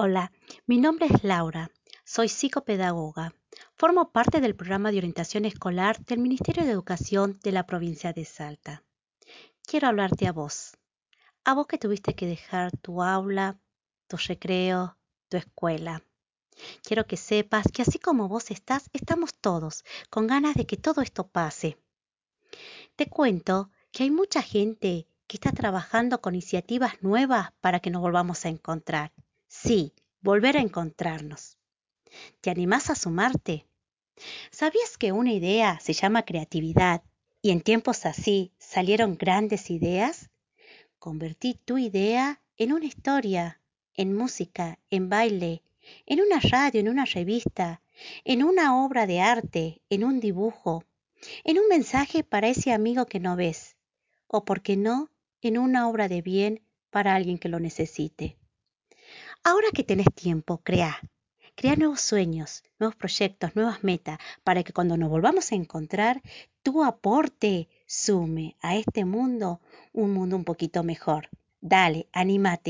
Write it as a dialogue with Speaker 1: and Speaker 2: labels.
Speaker 1: Hola, mi nombre es Laura, soy psicopedagoga. Formo parte del programa de orientación escolar del Ministerio de Educación de la provincia de Salta. Quiero hablarte a vos, a vos que tuviste que dejar tu aula, tu recreo, tu escuela. Quiero que sepas que así como vos estás, estamos todos con ganas de que todo esto pase. Te cuento que hay mucha gente que está trabajando con iniciativas nuevas para que nos volvamos a encontrar. Sí, volver a encontrarnos. ¿Te animás a sumarte? ¿Sabías que una idea se llama creatividad y en tiempos así salieron grandes ideas? Convertí tu idea en una historia, en música, en baile, en una radio, en una revista, en una obra de arte, en un dibujo, en un mensaje para ese amigo que no ves, o, por qué no, en una obra de bien para alguien que lo necesite. Ahora que tenés tiempo, crea. Crea nuevos sueños, nuevos proyectos, nuevas metas, para que cuando nos volvamos a encontrar, tu aporte sume a este mundo un mundo un poquito mejor. Dale, anímate.